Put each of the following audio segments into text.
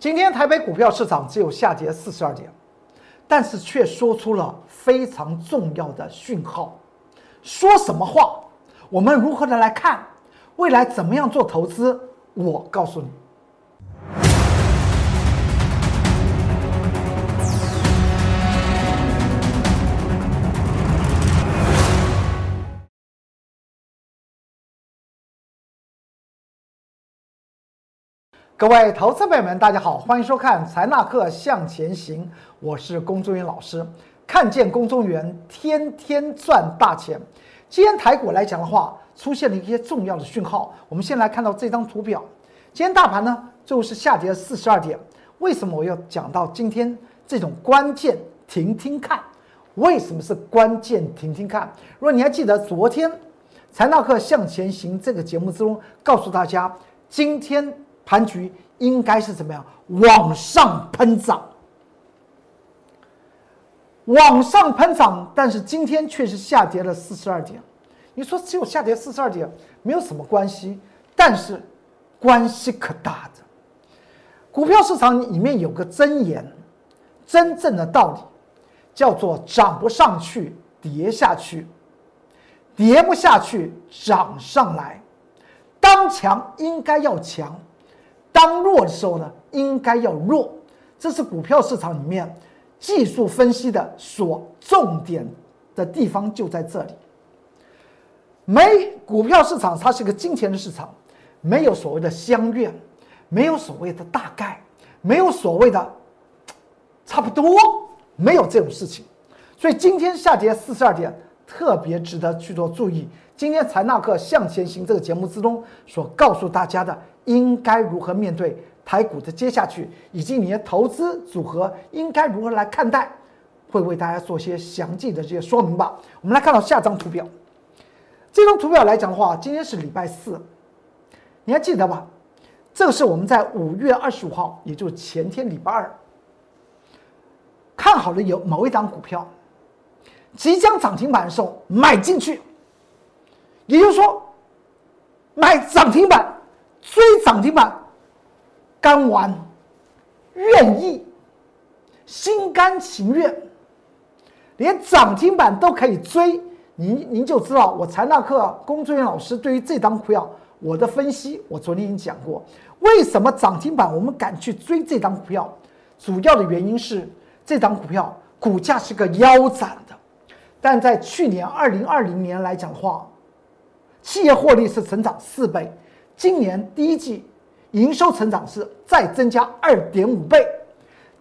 今天台北股票市场只有下跌四十二点，但是却说出了非常重要的讯号。说什么话？我们如何的来看未来？怎么样做投资？我告诉你。各位投资朋友们，大家好，欢迎收看财纳课向前行，我是龚忠元老师。看见龚忠元，天天赚大钱。今天台股来讲的话，出现了一些重要的讯号。我们先来看到这张图表。今天大盘呢，最后是下跌了四十二点。为什么我要讲到今天这种关键？听听看，为什么是关键？听听看。如果你还记得昨天财纳课向前行这个节目之中，告诉大家今天。盘局应该是怎么样？往上喷涨，往上喷涨，但是今天却是下跌了四十二点。你说只有下跌四十二点，没有什么关系，但是关系可大的。股票市场里面有个真言，真正的道理叫做涨不上去，跌下去；跌不下去，涨上来。当强应该要强。当弱的时候呢，应该要弱，这是股票市场里面技术分析的所重点的地方就在这里。没股票市场，它是个金钱的市场，没有所谓的相愿，没有所谓的大概，没有所谓的 差不多，没有这种事情。所以今天下跌四十二点，特别值得去做注意。今天财纳克向前行这个节目之中所告诉大家的。应该如何面对台股的接下去，以及你的投资组合应该如何来看待，会为大家做些详细的这些说明吧。我们来看到下张图表，这张图表来讲的话，今天是礼拜四，你还记得吧？这个是我们在五月二十五号，也就是前天礼拜二，看好了有某一档股票即将涨停板的时候买进去，也就是说买涨停板。追涨停板，干完，愿意，心甘情愿，连涨停板都可以追，您您就知道我财纳课工作人员老师对于这张股票我的分析，我昨天已经讲过，为什么涨停板我们敢去追这张股票，主要的原因是这张股票股价是个腰斩的，但在去年二零二零年来讲的话，企业获利是成长四倍。今年第一季营收成长是再增加二点五倍，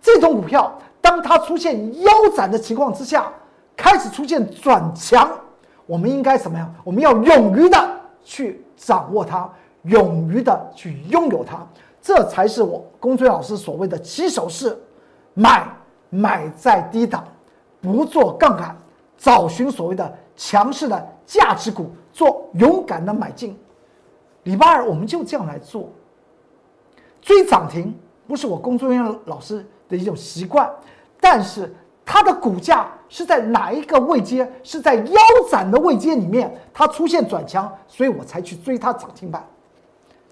这种股票当它出现腰斩的情况之下，开始出现转强，我们应该什么样？我们要勇于的去掌握它，勇于的去拥有它，这才是我龚俊老师所谓的起手式，买买在低档，不做杠杆，找寻所谓的强势的价值股，做勇敢的买进。礼拜二我们就这样来做，追涨停不是我工作人员老师的一种习惯，但是它的股价是在哪一个位阶？是在腰斩的位阶里面，它出现转强，所以我才去追它涨停板。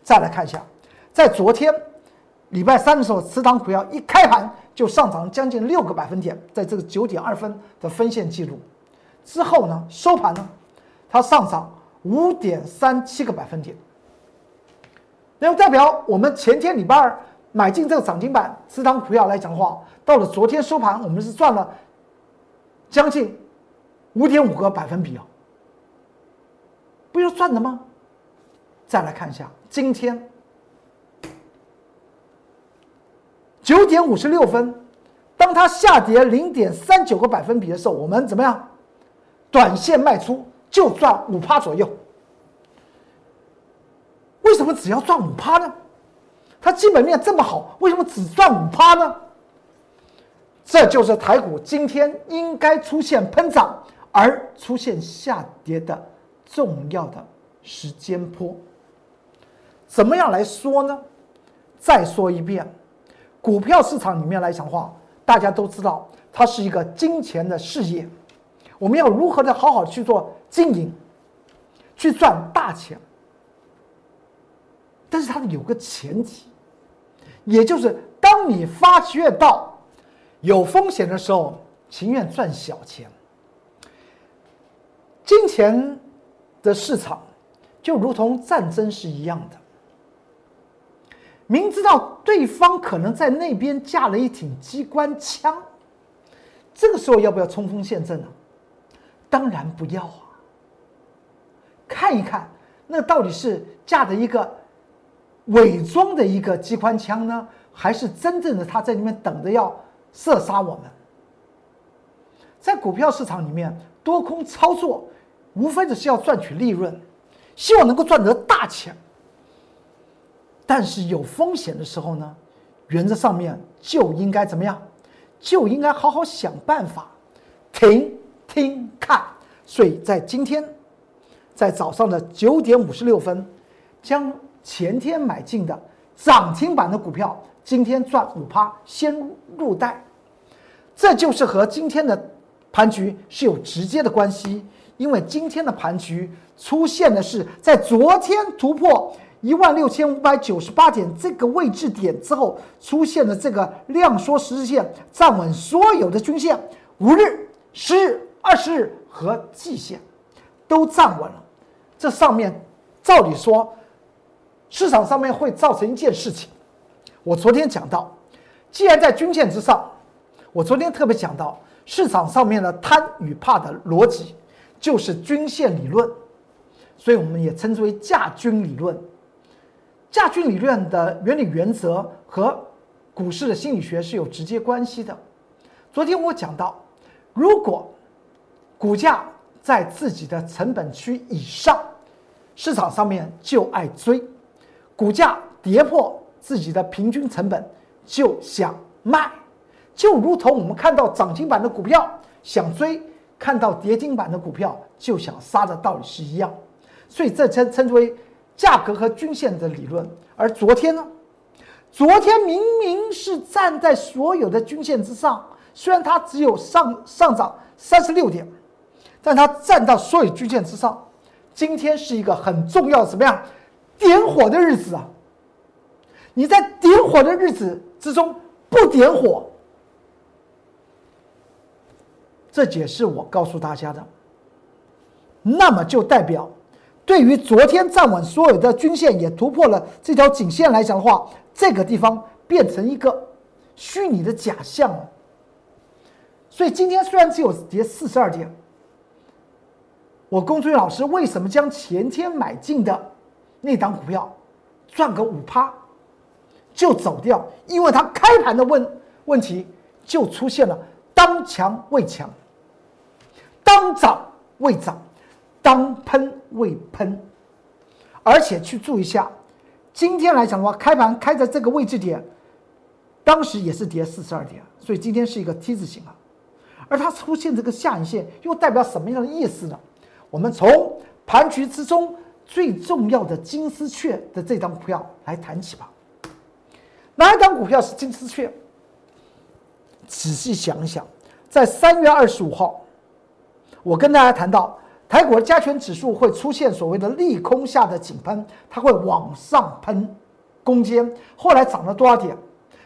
再来看一下，在昨天礼拜三的时候，此档股票一开盘就上涨将近六个百分点，在这个九点二分的分线记录之后呢，收盘呢，它上涨五点三七个百分点。那么代表我们前天礼拜二买进这个涨停板，持仓股票来讲的话，到了昨天收盘，我们是赚了将近五点五个百分比啊，不就赚的吗？再来看一下，今天九点五十六分，当它下跌零点三九个百分比的时候，我们怎么样？短线卖出就赚五趴左右。为什么只要赚五趴呢？它基本面这么好，为什么只赚五趴呢？这就是台股今天应该出现喷涨而出现下跌的重要的时间坡。怎么样来说呢？再说一遍，股票市场里面来讲话，大家都知道它是一个金钱的事业，我们要如何的好好去做经营，去赚大钱。但是它有个前提，也就是当你发觉到有风险的时候，情愿赚小钱。金钱的市场就如同战争是一样的。明知道对方可能在那边架了一挺机关枪，这个时候要不要冲锋陷阵呢？当然不要啊！看一看，那到底是架的一个伪装的一个机关枪呢，还是真正的他在里面等着要射杀我们？在股票市场里面，多空操作无非的是要赚取利润，希望能够赚得大钱。但是有风险的时候呢，原则上面就应该怎么样？就应该好好想办法，停听看。所以在今天，在早上的九点五十六分，将前天买进的涨停板的股票，今天赚五趴，先入袋。这就是和今天的盘局是有直接的关系，因为今天的盘局出现的是在昨天突破。一万六千五百九十八点这个位置点之后，出现的这个量缩十日线站稳所有的均线，五日、十日、二十日和季线都站稳了。这上面照理说，市场上面会造成一件事情。我昨天讲到，既然在均线之上，我昨天特别讲到市场上面的贪与怕的逻辑就是均线理论，所以我们也称之为价均理论。价均理论的原理原则和股市的心理学是有直接关系的。昨天我讲到，如果股价在自己的成本区以上，市场上面就爱追；股价跌破自己的平均成本就想卖，就如同我们看到涨停板的股票想追，看到跌停板的股票就想杀的道理是一样。所以这称称之为。价格和均线的理论，而昨天呢？昨天明明是站在所有的均线之上，虽然它只有上上涨三十六点，但它站到所有均线之上。今天是一个很重要的怎么样？点火的日子啊！你在点火的日子之中不点火，这也是我告诉大家的。那么就代表。对于昨天站稳所有的均线，也突破了这条颈线来讲的话，这个地方变成一个虚拟的假象了。所以今天虽然只有跌四十二点，我龚俊老师为什么将前天买进的那档股票赚个五趴就走掉？因为它开盘的问问题就出现了当强未强，当涨未涨。当喷未喷，而且去注意一下，今天来讲的话，开盘开在这个位置点，当时也是跌四十二点，所以今天是一个 T 字形啊。而它出现这个下影线，又代表什么样的意思呢？我们从盘局之中最重要的金丝雀的这张股票来谈起吧。哪一张股票是金丝雀？仔细想一想，在三月二十五号，我跟大家谈到。台股的加权指数会出现所谓的利空下的井喷，它会往上喷攻坚。后来涨了多少点？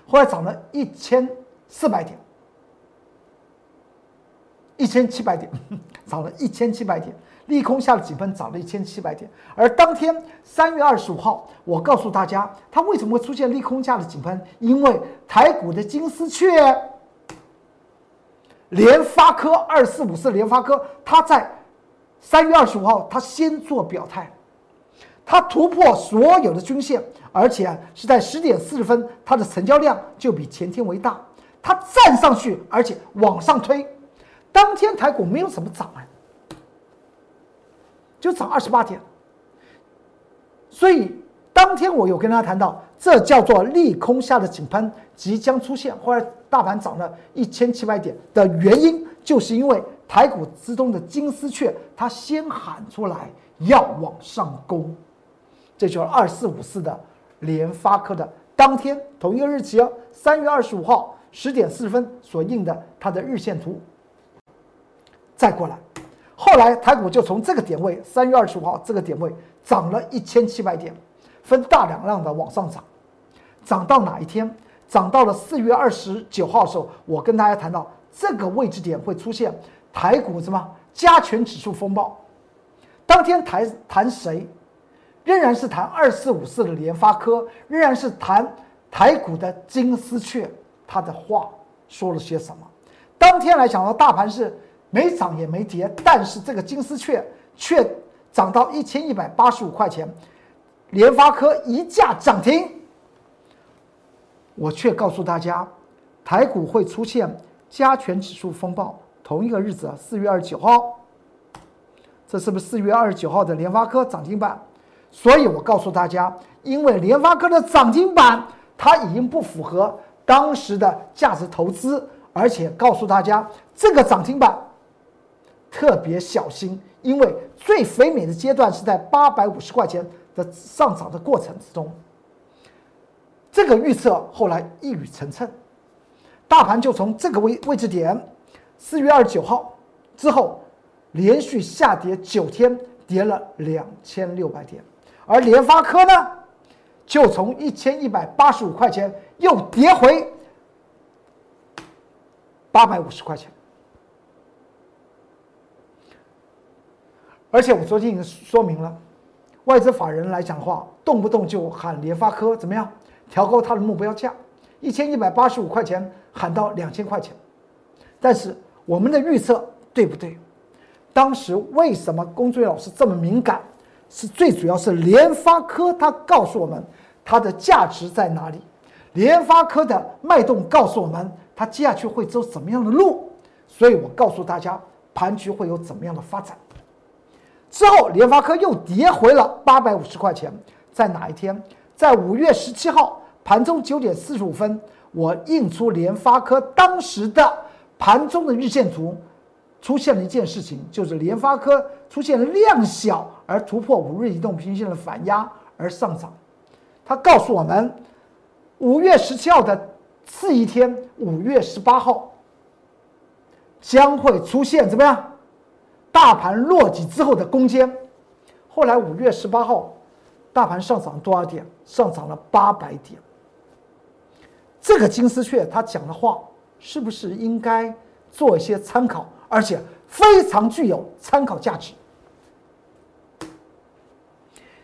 后来涨了一千四百点，一千七百点，涨了一千七百点。利空下的井喷涨了一千七百点。而当天三月二十五号，我告诉大家，它为什么会出现利空下的井喷？因为台股的金丝雀联发科二四五四联发科，它在。三月二十五号，它先做表态，它突破所有的均线，而且是在十点四十分，它的成交量就比前天为大，它站上去，而且往上推，当天台股没有什么涨啊，就涨二十八点，所以当天我有跟大家谈到，这叫做利空下的井喷即将出现，后来大盘涨了一千七百点的原因，就是因为。台股之中的金丝雀，它先喊出来要往上攻，这就是二四五四的联发科的当天同一个日期哦，三月二十五号十点四十分所印的它的日线图。再过来，后来台股就从这个点位，三月二十五号这个点位涨了一千七百点，分大两浪的往上涨，涨到哪一天？涨到了四月二十九号的时候，我跟大家谈到这个位置点会出现台股什么加权指数风暴。当天谈谈谁，仍然是谈二四五四的联发科，仍然是谈台股的金丝雀，他的话说了些什么？当天来讲呢，大盘是没涨也没跌，但是这个金丝雀却涨到一千一百八十五块钱，联发科一价涨停。我却告诉大家，台股会出现加权指数风暴。同一个日子啊，四月二十九号，这是不是四月二十九号的联发科涨停板？所以我告诉大家，因为联发科的涨停板，它已经不符合当时的价值投资。而且告诉大家，这个涨停板特别小心，因为最肥美的阶段是在八百五十块钱的上涨的过程之中。这个预测后来一语成谶，大盘就从这个位位置点，四月二十九号之后，连续下跌九天，跌了两千六百点，而联发科呢，就从一千一百八十五块钱又跌回。八百五十块钱，而且我昨天已经说明了，外资法人来讲的话，动不动就喊联发科怎么样，调高它的目标价，一千一百八十五块钱喊到两千块钱，但是我们的预测对不对？当时为什么龚俊老师这么敏感？是最主要是联发科他告诉我们它的价值在哪里，联发科的脉动告诉我们。它接下去会走怎么样的路？所以我告诉大家，盘局会有怎么样的发展。之后，联发科又跌回了八百五十块钱。在哪一天？在五月十七号盘中九点四十五分，我印出联发科当时的盘中的日线图，出现了一件事情，就是联发科出现量小而突破五日移动平均线的反压而上涨。它告诉我们，五月十七号的。次一天，五月十八号将会出现怎么样？大盘落底之后的攻坚。后来五月十八号，大盘上涨多少点？上涨了八百点。这个金丝雀他讲的话，是不是应该做一些参考？而且非常具有参考价值。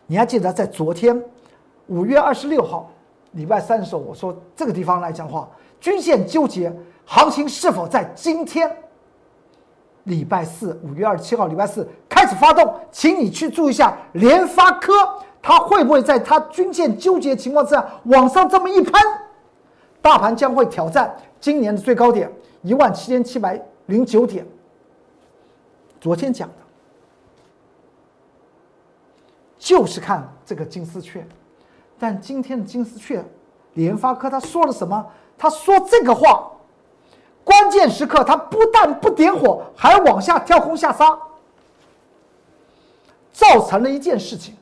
你还记得在昨天五月二十六号？礼拜三的时候，我说这个地方来讲话，均线纠结，行情是否在今天？礼拜四，五月二十七号，礼拜四开始发动，请你去注意一下联发科，它会不会在它均线纠结情况之下往上这么一喷？大盘将会挑战今年的最高点一万七千七百零九点。昨天讲的，就是看这个金丝雀。但今天的金丝雀，联发科他说了什么？他说这个话，关键时刻他不但不点火，还往下跳空下杀，造成了一件事情，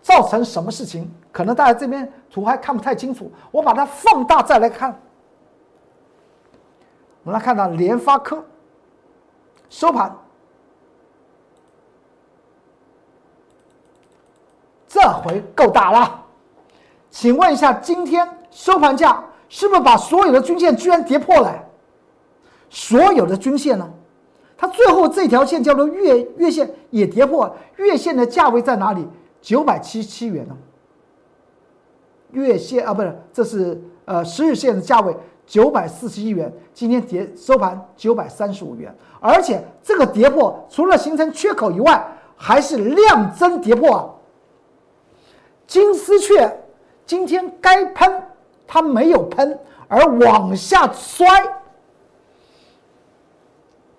造成什么事情？可能大家这边图还看不太清楚，我把它放大再来看。我们来看到联发科收盘，这回够大了。请问一下，今天收盘价是不是把所有的均线居然跌破了？所有的均线呢？它最后这条线叫做月月线也跌破，月线的价位在哪里？九百七十七元呢？月线啊，不是，这是呃十日线的价位九百四十一元，今天跌收盘九百三十五元，而且这个跌破除了形成缺口以外，还是量增跌破啊！金丝雀。今天该喷，它没有喷，而往下摔。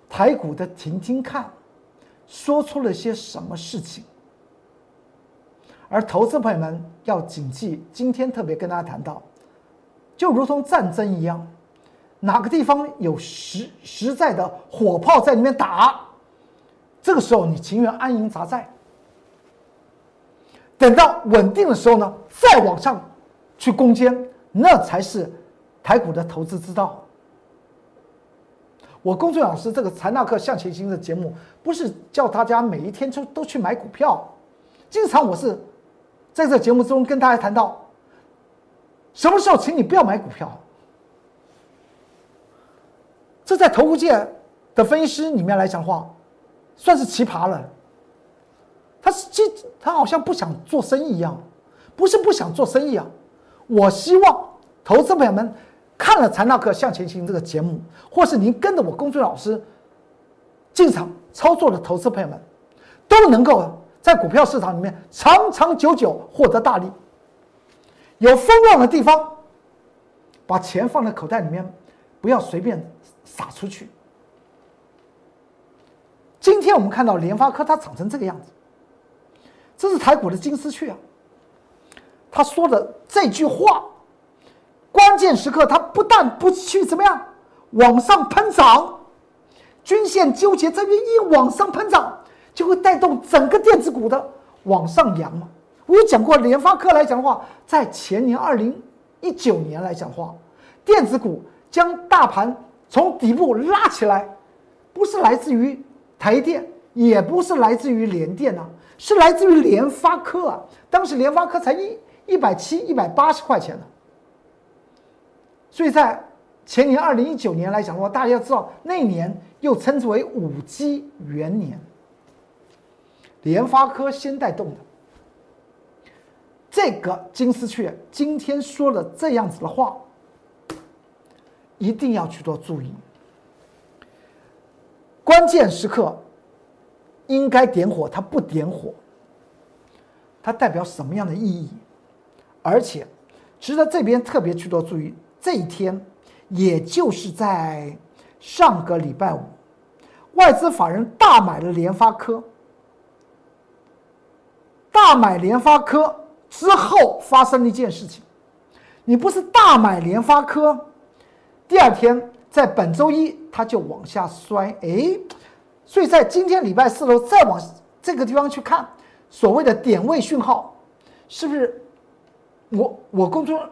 台股的听听看，说出了些什么事情？而投资朋友们要谨记，今天特别跟大家谈到，就如同战争一样，哪个地方有实实在的火炮在里面打，这个时候你情愿安营扎寨。等到稳定的时候呢，再往上去攻坚，那才是台股的投资之道。我龚俊老师这个财纳克向前行的节目不是叫大家每一天就都去买股票。经常我是在这节目中跟大家谈到什么时候请你不要买股票？这在投顾界的分析师里面来讲话算是奇葩了。他是这他好像不想做生意一样不是不想做生意啊。我希望投资朋友们看了《财纳课向前行》这个节目，或是您跟着我公孙老师进场操作的投资朋友们，都能够在股票市场里面长长久久获得大利。有风浪的地方，把钱放在口袋里面，不要随便撒出去。今天我们看到联发科它长成这个样子，这是台股的金丝雀啊。他说的这句话，关键时刻它不但不去怎么样往上喷涨，均线纠结这边一往上喷涨，就会带动整个电子股的往上扬嘛。我有讲过，联发科来讲的话，在前年二零一九年来讲的话，电子股将大盘从底部拉起来，不是来自于台电，也不是来自于联电啊，是来自于联发科啊。当时联发科才一一百七、一百八十块钱呢。所以在前年二零一九年来讲的话，大家要知道，那年又称之为五 G 元年，联发科先带动的。这个金丝雀今天说了这样子的话，一定要去做注意。关键时刻应该点火，它不点火，它代表什么样的意义？而且值得这边特别去做注意。这一天，也就是在上个礼拜五，外资法人大买了联发科，大买联发科。之后发生了一件事情，你不是大买联发科，第二天在本周一它就往下摔，哎，所以在今天礼拜四的时候再往这个地方去看，所谓的点位讯号，是不是？我我工作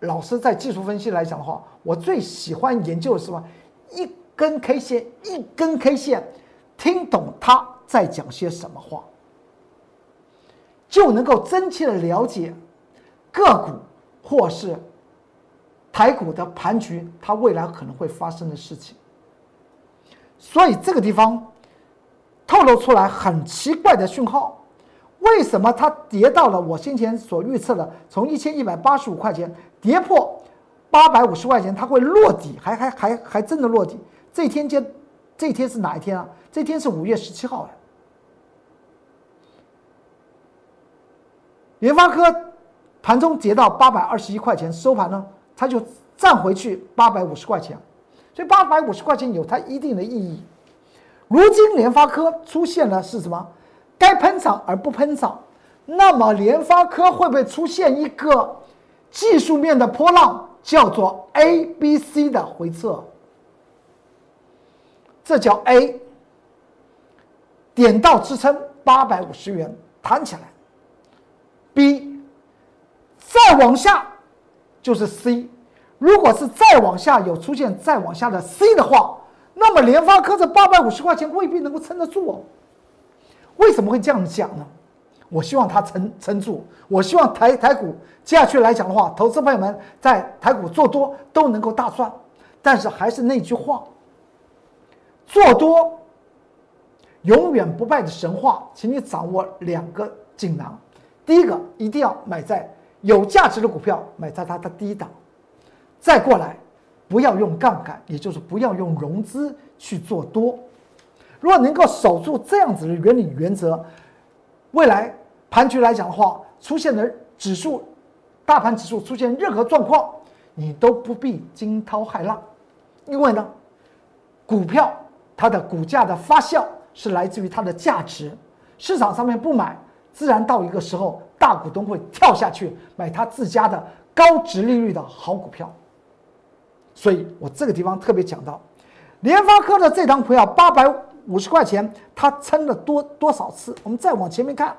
老师在技术分析来讲的话，我最喜欢研究的是什么？一根 K 线，一根 K 线，听懂他在讲些什么话。就能够真切的了解个股或是台股的盘局，它未来可能会发生的事情。所以这个地方透露出来很奇怪的讯号，为什么它跌到了我先前所预测的从一千一百八十五块钱跌破八百五十块钱，它会落底，还还还还真的落底。这天间，这天是哪一天啊？这天是五月十七号啊。联发科盘中跌到八百二十一块钱，收盘呢，它就站回去八百五十块钱，所以八百五十块钱有它一定的意义。如今联发科出现了是什么？该喷涨而不喷涨，那么联发科会不会出现一个技术面的波浪，叫做 A、B、C 的回撤？这叫 A，点到支撑八百五十元，弹起来。B，再往下就是 C。如果是再往下有出现再往下的 C 的话，那么联发科这八百五十块钱未必能够撑得住哦。为什么会这样讲呢？我希望它撑撑住。我希望台台股接下去来讲的话，投资朋友们在台股做多都能够大赚。但是还是那句话，做多永远不败的神话，请你掌握两个锦囊。第一个一定要买在有价值的股票，买在它的低档，再过来，不要用杠杆，也就是不要用融资去做多。如果能够守住这样子的原理原则，未来盘局来讲的话，出现的指数，大盘指数出现任何状况，你都不必惊涛骇浪，因为呢，股票它的股价的发酵是来自于它的价值，市场上面不买。自然到一个时候，大股东会跳下去买他自家的高值利率的好股票。所以我这个地方特别讲到，联发科的这张股票八百五十块钱，它撑了多多少次？我们再往前面看，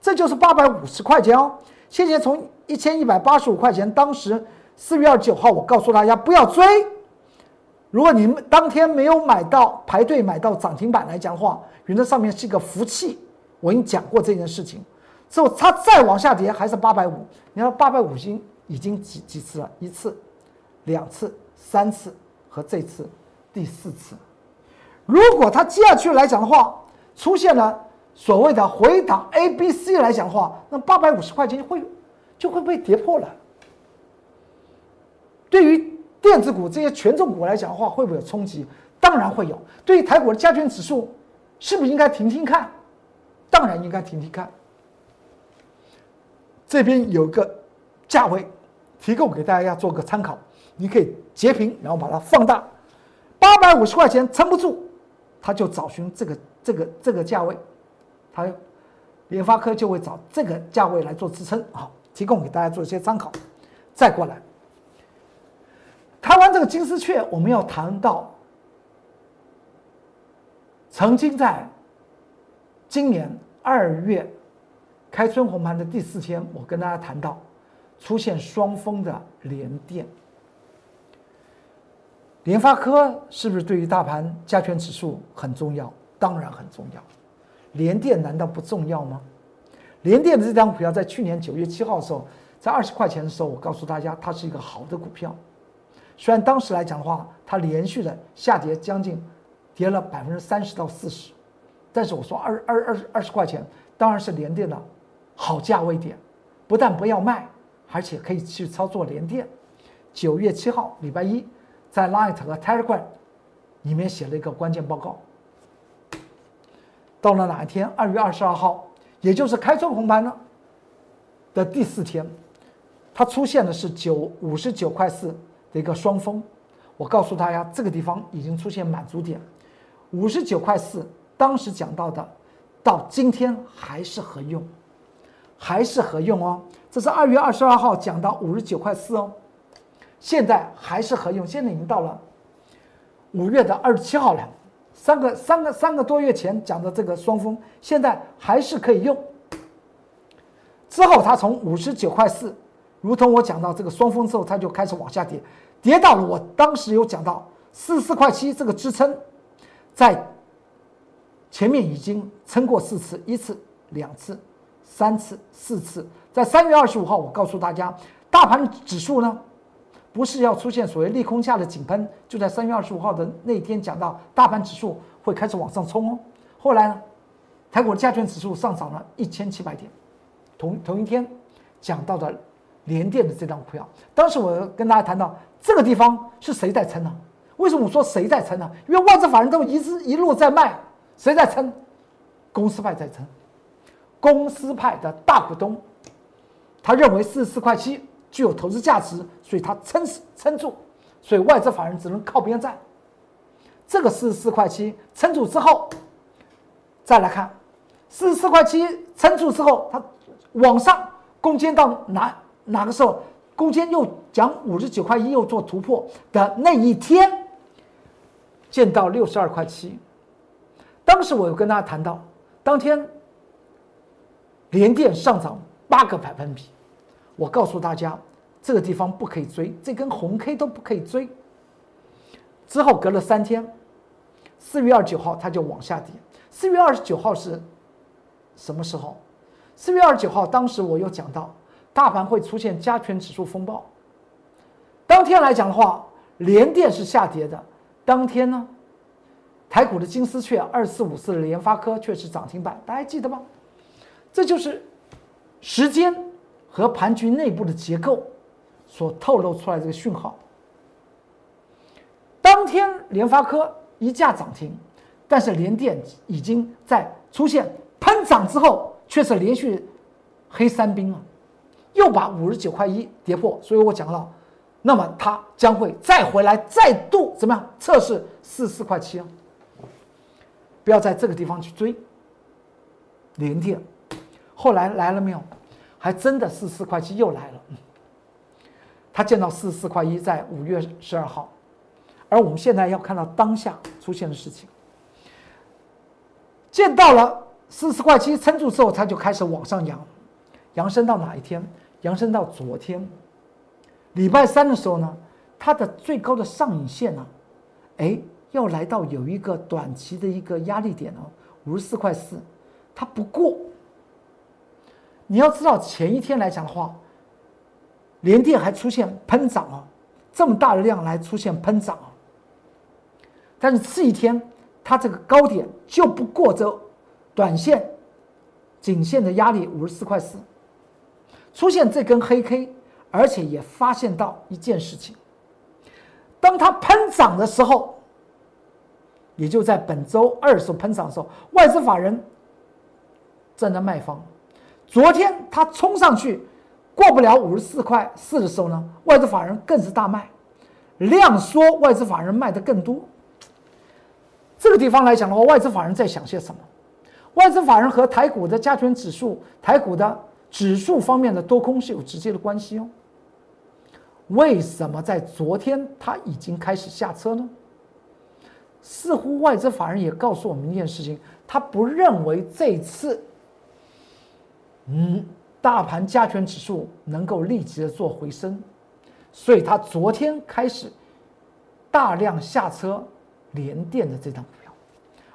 这就是八百五十块钱哦。先前从一千一百八十五块钱，当时四月二十九号，我告诉大家不要追。如果你们当天没有买到排队买到涨停板来讲的话，原则上面是一个福气。我已经讲过这件事情，之后它再往下跌还是八百五。你看八百五已经几几次了？一次、两次、三次和这次第四次。如果它接下去来讲的话，出现了所谓的回档 A、B、C 来讲的话，那八百五十块钱会就会被跌破了。对于电子股这些权重股来讲的话，会不会有冲击？当然会有。对于台股的加权指数，是不是应该停停看？当然应该停停看。这边有个价位，提供给大家做个参考，你可以截屏，然后把它放大。八百五十块钱撑不住，他就找寻这个这个这个价位，他联发科就会找这个价位来做支撑。好，提供给大家做一些参考。再过来，谈完这个金丝雀，我们要谈到曾经在今年二月。开春红盘的第四天，我跟大家谈到出现双峰的连电、联发科是不是对于大盘加权指数很重要？当然很重要。联电难道不重要吗？联电的这张股票在去年九月七号的时候，在二十块钱的时候，我告诉大家它是一个好的股票。虽然当时来讲的话，它连续的下跌将近跌了百分之三十到四十，但是我说二二二二十块钱当然是联电的。好价位点，不但不要卖，而且可以去操作联电。九月七号，礼拜一，在 Light 和 Telegram 里面写了一个关键报告。到了哪一天？二月二十二号，也就是开春红盘呢的第四天，它出现的是九五十九块四的一个双峰。我告诉大家，这个地方已经出现满足点，五十九块四，当时讲到的，到今天还是合用。还是合用哦，这是二月二十二号讲到五十九块四哦，现在还是合用，现在已经到了五月的二十七号了，三个三个三个多月前讲的这个双峰，现在还是可以用。之后它从五十九块四，如同我讲到这个双峰之后，它就开始往下跌，跌到了我当时有讲到四十四块七这个支撑，在前面已经撑过四次，一次两次。三次、四次，在三月二十五号，我告诉大家，大盘指数呢，不是要出现所谓利空下的井喷，就在三月二十五号的那天讲到，大盘指数会开始往上冲哦。后来呢，台股的加权指数上涨了一千七百点，同同一天讲到的联电的这张股票，当时我跟大家谈到这个地方是谁在撑呢？为什么我说谁在撑呢？因为外资法人都一直一路在卖，谁在撑？公司派在撑。公司派的大股东，他认为四十四块七具有投资价值，所以他撑死撑住，所以外资法人只能靠边站。这个四十四块七撑住之后，再来看四十四块七撑住之后，它往上攻坚到哪哪个时候？攻坚又讲五十九块一又做突破的那一天，见到六十二块七。当时我有跟大家谈到，当天。连电上涨八个百分比，我告诉大家，这个地方不可以追，这根红 K 都不可以追。之后隔了三天，四月二十九号它就往下跌。四月二十九号是什么时候？四月二十九号，当时我又讲到，大盘会出现加权指数风暴。当天来讲的话，连电是下跌的。当天呢，台股的金丝雀二四五四的联发科却是涨停板，大家记得吗？这就是时间和盘局内部的结构所透露出来这个讯号。当天联发科一价涨停，但是联电已经在出现喷涨之后，却是连续黑三兵啊，又把五十九块一跌破。所以我讲到，那么它将会再回来，再度怎么样测试四四块七啊？不要在这个地方去追联电。后来来了没有？还真的四四块七又来了。他见到四四块一，在五月十二号，而我们现在要看到当下出现的事情。见到了四四块七撑住之后，它就开始往上扬，扬升到哪一天？扬升到昨天，礼拜三的时候呢，它的最高的上影线呢，哎，要来到有一个短期的一个压力点哦，五十四块四，它不过。你要知道，前一天来讲的话，连电还出现喷涨啊，这么大的量来出现喷涨啊，但是次一天它这个高点就不过这短线颈线的压力五十四块四，出现这根黑 K，而且也发现到一件事情，当它喷涨的时候，也就在本周二时候喷涨的时候，外资法人站在卖方。昨天它冲上去过不了五十四块四的时候呢，外资法人更是大卖，量缩，外资法人卖的更多。这个地方来讲的话，外资法人在想些什么？外资法人和台股的加权指数、台股的指数方面的多空是有直接的关系哦。为什么在昨天它已经开始下车呢？似乎外资法人也告诉我们一件事情，他不认为这次。嗯，大盘加权指数能够立即的做回升，所以它昨天开始大量下车联电的这张股票，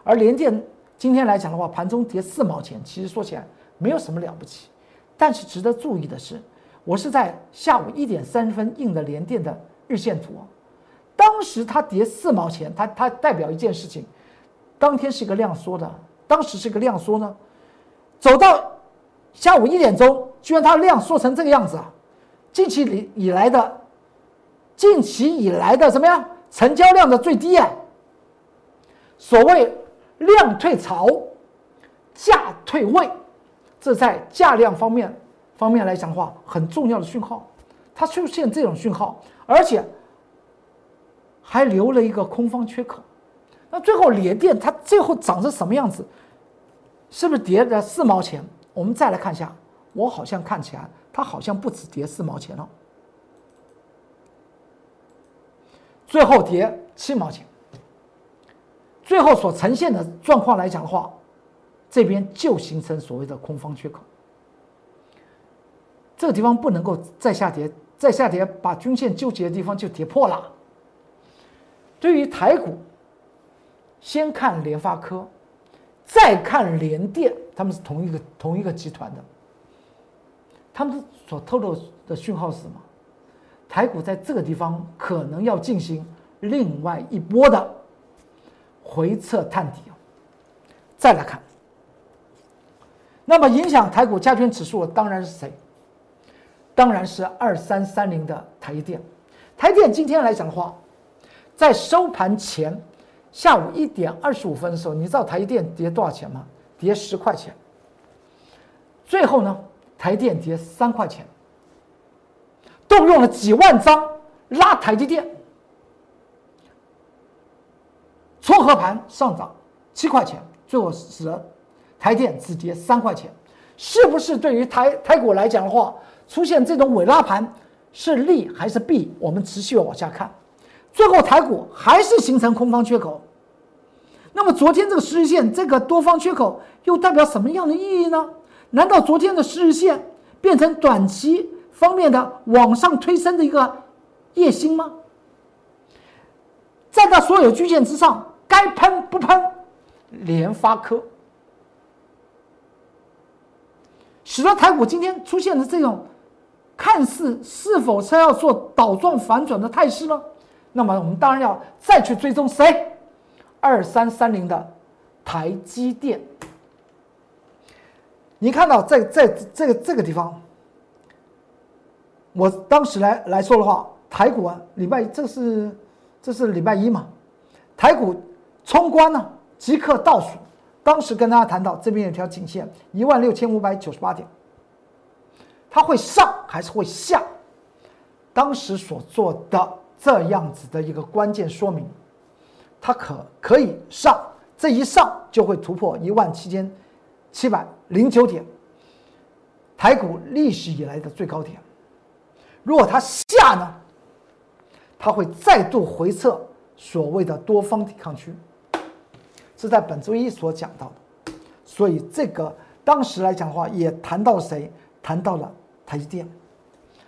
而联电今天来讲的话，盘中跌四毛钱，其实说起来没有什么了不起，但是值得注意的是，我是在下午一点三十分印的联电的日线图，当时它跌四毛钱，它它代表一件事情，当天是一个量缩的，当时是一个量缩呢，走到。下午一点钟，居然它量缩成这个样子啊！近期以以来的，近期以来的什么呀？成交量的最低啊！所谓量退潮，价退位，这在价量方面方面来讲的话，很重要的讯号。它出现这种讯号，而且还留了一个空方缺口。那最后联电它最后涨成什么样子？是不是跌了四毛钱？我们再来看一下，我好像看起来它好像不止跌四毛钱了，最后跌七毛钱，最后所呈现的状况来讲的话，这边就形成所谓的空方缺口，这个地方不能够再下跌，再下跌把均线纠结的地方就跌破了。对于台股，先看联发科。再看联电，他们是同一个同一个集团的，他们所透露的讯号是什么？台股在这个地方可能要进行另外一波的回撤探底再来看，那么影响台股加权指数的当然是谁？当然是二三三零的台电。台电今天来讲的话，在收盘前。下午一点二十五分的时候，你知道台积电跌多少钱吗？跌十块钱。最后呢，台电跌三块钱，动用了几万张拉台积电，撮合盘上涨七块钱，最后使得台电只跌三块钱。是不是对于台台股来讲的话，出现这种尾拉盘是利还是弊？我们持续往下看。最后台股还是形成空方缺口，那么昨天这个十日线这个多方缺口又代表什么样的意义呢？难道昨天的十日线变成短期方面的往上推升的一个夜星吗？站在所有均线之上，该喷不喷？联发科，使得台股今天出现的这种看似是否是要做倒状反转的态势呢？那么我们当然要再去追踪谁？二三三零的台积电，你看到在在这个这个地方，我当时来来说的话，台股啊，礼拜这是这是礼拜一嘛？台股冲关呢即刻倒数，当时跟大家谈到这边有条颈线一万六千五百九十八点，它会上还是会下？当时所做的。这样子的一个关键说明，它可可以上，这一上就会突破一万七千七百零九点，台股历史以来的最高点。如果它下呢，它会再度回撤所谓的多方抵抗区，是在本周一所讲到的。所以这个当时来讲的话，也谈到谁？谈到了台积电。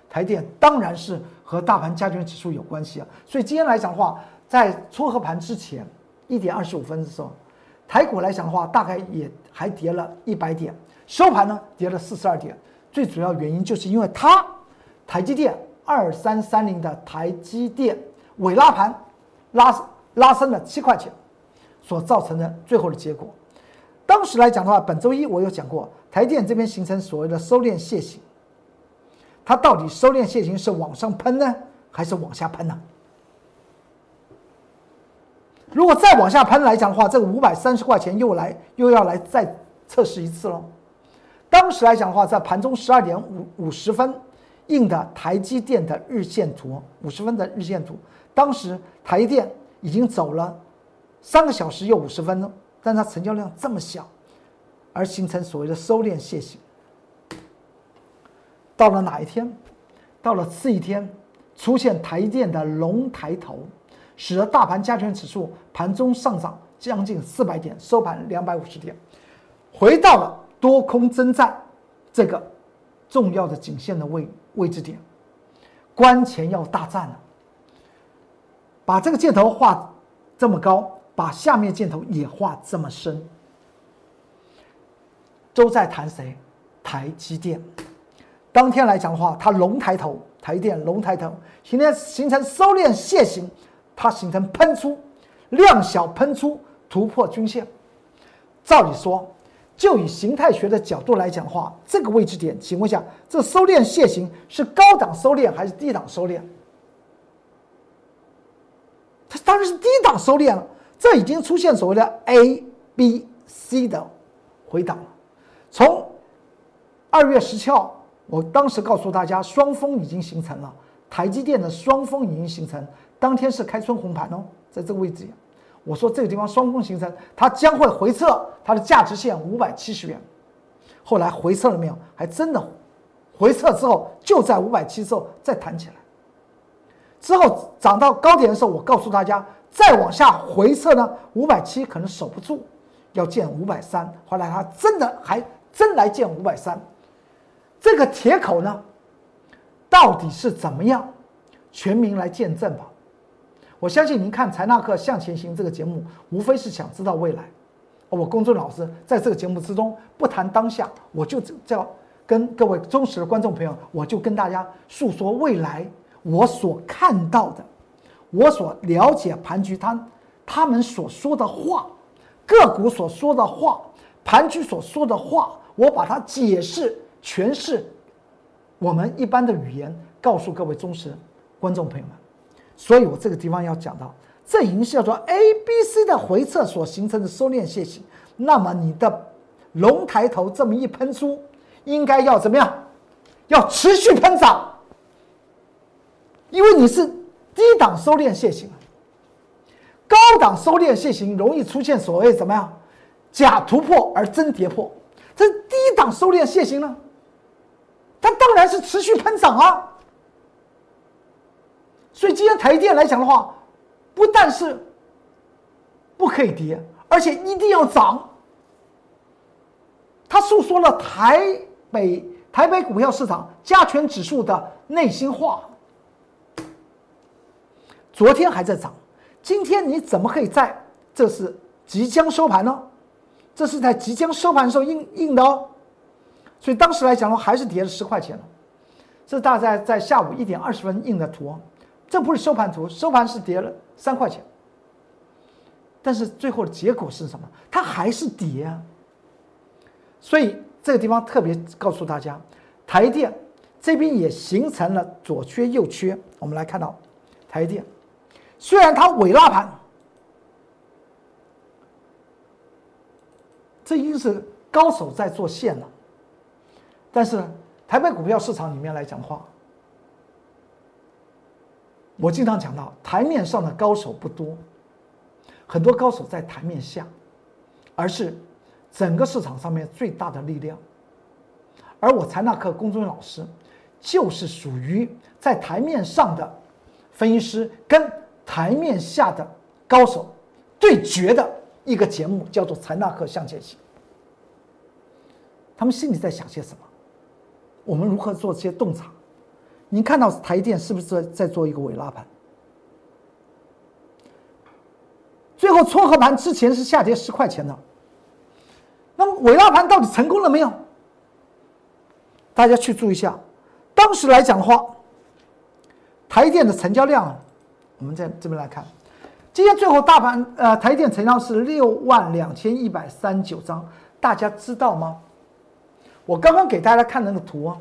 台积电当然是和大盘加权指数有关系啊，所以今天来讲的话，在撮合盘之前一点二十五分的时候，台股来讲的话，大概也还跌了一百点，收盘呢跌了四十二点。最主要原因就是因为它台积电二三三零的台积电尾拉盘拉拉升了七块钱，所造成的最后的结果。当时来讲的话，本周一我有讲过，台电这边形成所谓的收敛楔形，它到底收敛楔形是往上喷呢，还是往下喷呢？如果再往下喷来讲的话，这个五百三十块钱又来又要来再测试一次喽。当时来讲的话，在盘中十二点五五十分印的台积电的日线图，五十分的日线图，当时台积电已经走了三个小时又五十分钟，但它成交量这么小，而形成所谓的收敛楔形。到了哪一天？到了次一天，出现台电的龙抬头。使得大盘加权指数盘中上涨将近四百点，收盘两百五十点，回到了多空征战这个重要的颈线的位位置点，关前要大战了。把这个箭头画这么高，把下面箭头也画这么深，都在谈谁？台积电。当天来讲的话，它龙抬头，台电龙抬头，今天形成收敛楔形。它形成喷出，量小喷出突破均线。照理说，就以形态学的角度来讲的话，这个位置点，请问下，这收敛楔形是高档收敛还是低档收敛？它当然是低档收敛了。这已经出现所谓的 A、B、C 的回档了。从二月十七号，我当时告诉大家，双峰已经形成了，台积电的双峰已经形成。当天是开春红盘哦，在这个位置，我说这个地方双峰形成，它将会回撤它的价值线五百七十元。后来回撤了没有？还真的回撤之后就在五百七之后再弹起来。之后涨到高点的时候，我告诉大家，再往下回撤呢，五百七可能守不住，要见五百三。后来它真的还真来见五百三。这个铁口呢，到底是怎么样？全民来见证吧。我相信您看财纳克向前行这个节目，无非是想知道未来。我公众老师在这个节目之中不谈当下，我就叫跟各位忠实的观众朋友，我就跟大家诉说未来我所看到的，我所了解盘局他他们所说的话，个股所说的话，盘局所说的话，我把它解释诠释，我们一般的语言告诉各位忠实观众朋友们。所以我这个地方要讲到，这已经是叫做 A、B、C 的回撤所形成的收敛楔形。那么你的龙抬头这么一喷出，应该要怎么样？要持续喷涨，因为你是低档收敛楔形，高档收敛楔形容易出现所谓怎么样？假突破而真跌破。这低档收敛楔形呢，它当然是持续喷涨啊。所以今天台电来讲的话，不但是不可以跌，而且一定要涨。它诉说了台北台北股票市场加权指数的内心话。昨天还在涨，今天你怎么可以在？这是即将收盘呢？这是在即将收盘时候印印的哦。所以当时来讲的话，还是跌了十块钱了。这大概在下午一点二十分印的图。这不是收盘图，收盘是跌了三块钱，但是最后的结果是什么？它还是跌啊。所以这个地方特别告诉大家，台电这边也形成了左缺右缺。我们来看到台电，虽然它尾拉盘，这已经是高手在做线了，但是台北股票市场里面来讲的话。我经常讲到，台面上的高手不多，很多高手在台面下，而是整个市场上面最大的力量。而我财纳克公众老师，就是属于在台面上的分析师跟台面下的高手对决的一个节目，叫做《财纳克向前行》。他们心里在想些什么？我们如何做这些洞察？你看到台电是不是在在做一个尾拉盘？最后撮合盘之前是下跌十块钱的，那么尾拉盘到底成功了没有？大家去注意一下，当时来讲的话，台电的成交量，我们在这边来看，今天最后大盘呃台电成交是六万两千一百三九张，大家知道吗？我刚刚给大家看那个图啊，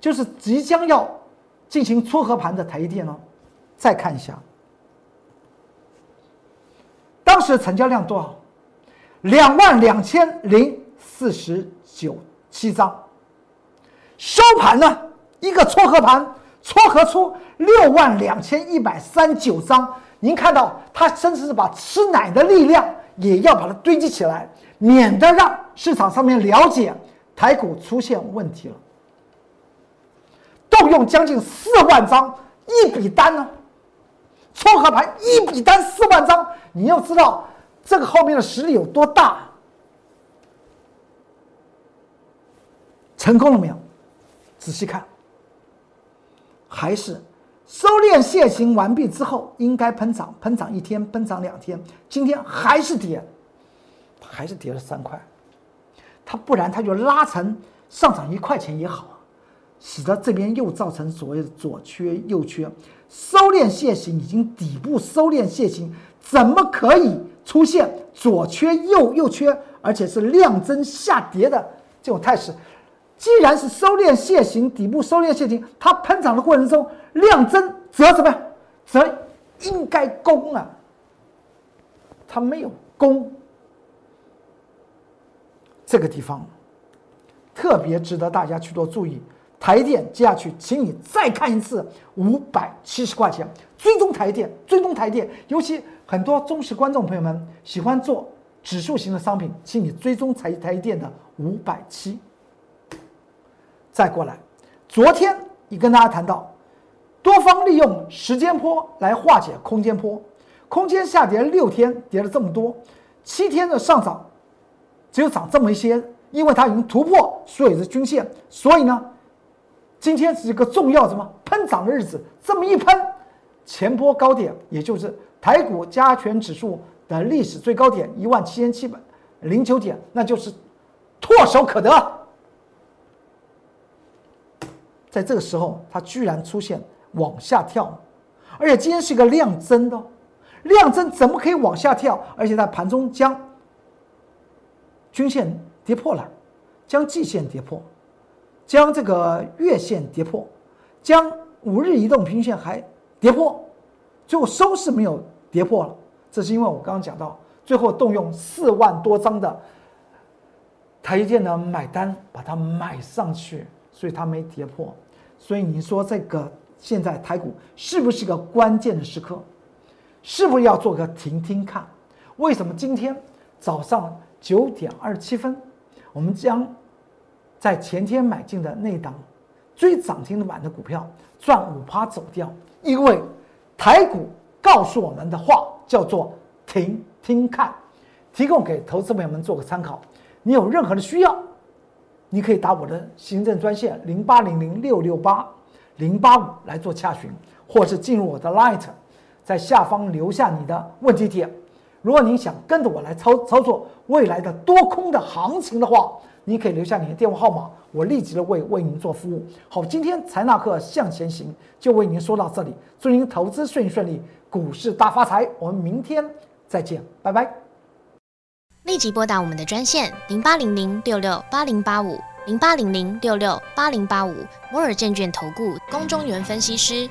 就是即将要进行撮合盘的台电哦，再看一下，当时成交量多少？两万两千零四十九七张，收盘呢一个撮合盘撮合出六万两千一百三九张。您看到，他甚至是把吃奶的力量也要把它堆积起来，免得让市场上面了解台股出现问题了。动用将近四万张一笔单呢，撮合盘一笔单四万张，你要知道这个后面的实力有多大。成功了没有？仔细看，还是。收敛楔形完毕之后，应该喷涨，喷涨一天，喷涨两天，今天还是跌，还是跌了三块，它不然它就拉成上涨一块钱也好啊，使得这边又造成所谓的左缺右缺，收敛楔形已经底部收敛楔形，怎么可以出现左缺右右缺，而且是量增下跌的这种态势？既然是收敛楔形，底部收敛楔形，它喷涨的过程中量增，则怎么样？则应该攻啊，它没有攻。这个地方特别值得大家去多注意。台电接下去，请你再看一次五百七十块钱，追踪台电，追踪台电。尤其很多忠实观众朋友们喜欢做指数型的商品，请你追踪台台电的五百七。再过来，昨天你跟大家谈到，多方利用时间波来化解空间波，空间下跌六天，跌了这么多，七天的上涨只有涨这么一些，因为它已经突破所有的均线，所以呢，今天是一个重要什么喷涨的日子，这么一喷，前波高点也就是台股加权指数的历史最高点一万七千七百零九点，那就是唾手可得。在这个时候，它居然出现往下跳，而且今天是一个量增的，量增怎么可以往下跳？而且在盘中将均线跌破了，将季线跌破，将这个月线跌破，将五日移动平均线还跌破，最后收市没有跌破了。这是因为我刚刚讲到，最后动用四万多张的台积电的买单把它买上去，所以它没跌破。所以你说这个现在台股是不是一个关键的时刻？是不是要做个停听看？为什么今天早上九点二十七分，我们将在前天买进的那档追涨停板的股票赚五趴走掉？因为台股告诉我们的话叫做听听看，提供给投资朋友们做个参考。你有任何的需要？你可以打我的行政专线零八零零六六八零八五来做洽询，或是进入我的 Light，在下方留下你的问题点。如果您想跟着我来操操作未来的多空的行情的话，你可以留下你的电话号码，我立即的为为您做服务。好，今天财纳克向前行就为您说到这里，祝您投资顺顺利，股市大发财。我们明天再见，拜拜。立即拨打我们的专线零八零零六六八零八五零八零零六六八零八五摩尔证券投顾龚中原分析师。